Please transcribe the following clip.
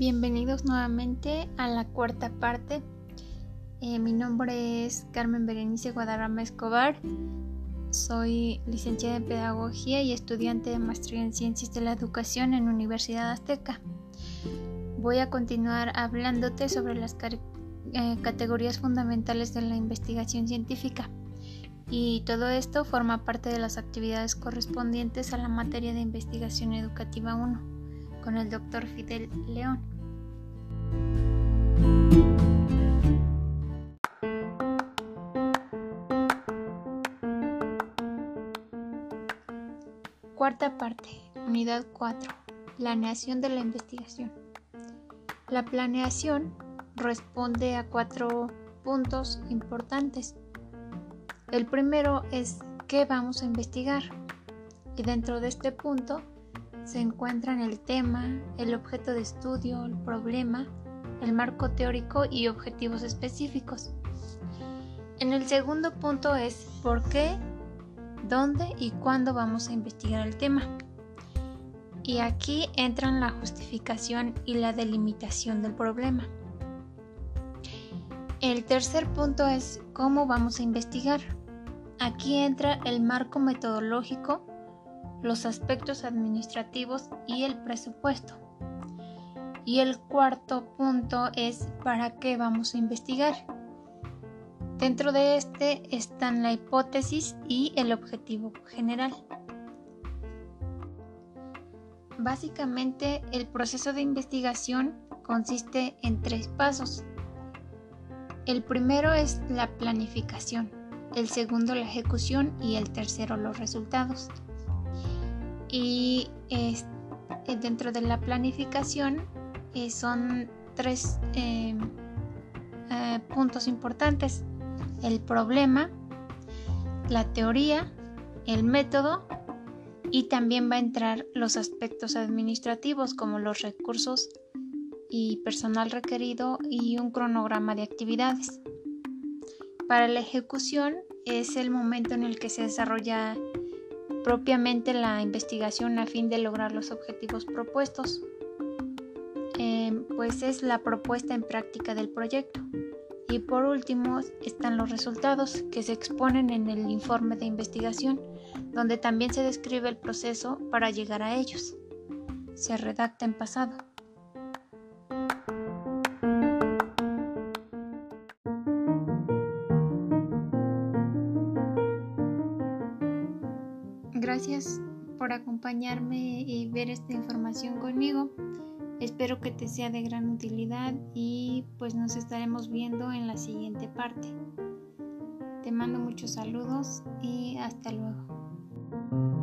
Bienvenidos nuevamente a la cuarta parte. Eh, mi nombre es Carmen Berenice Guadarrama Escobar. Soy licenciada en Pedagogía y estudiante de Maestría en Ciencias de la Educación en Universidad Azteca. Voy a continuar hablándote sobre las eh, categorías fundamentales de la investigación científica. Y todo esto forma parte de las actividades correspondientes a la materia de investigación educativa 1 con el doctor Fidel León. Cuarta parte, unidad 4. Planeación de la investigación. La planeación responde a cuatro puntos importantes. El primero es qué vamos a investigar. Y dentro de este punto se encuentran el tema, el objeto de estudio, el problema, el marco teórico y objetivos específicos. En el segundo punto es por qué, dónde y cuándo vamos a investigar el tema. Y aquí entran la justificación y la delimitación del problema. El tercer punto es cómo vamos a investigar. Aquí entra el marco metodológico los aspectos administrativos y el presupuesto. Y el cuarto punto es para qué vamos a investigar. Dentro de este están la hipótesis y el objetivo general. Básicamente el proceso de investigación consiste en tres pasos. El primero es la planificación, el segundo la ejecución y el tercero los resultados y eh, dentro de la planificación eh, son tres em, eh, puntos importantes. El problema, la teoría, el método y también va a entrar los aspectos administrativos como los recursos y personal requerido y un cronograma de actividades. Para la ejecución es el momento en el que se desarrolla propiamente la investigación a fin de lograr los objetivos propuestos. Em, pues es la propuesta en práctica del proyecto. Y por último están los resultados que se exponen en el informe de investigación, donde también se describe el proceso para llegar a ellos. Se redacta en pasado. Gracias por acompañarme y ver esta información conmigo. Espero que te sea de gran utilidad y pues nos estaremos viendo en la siguiente parte. Te mando muchos saludos y hasta luego.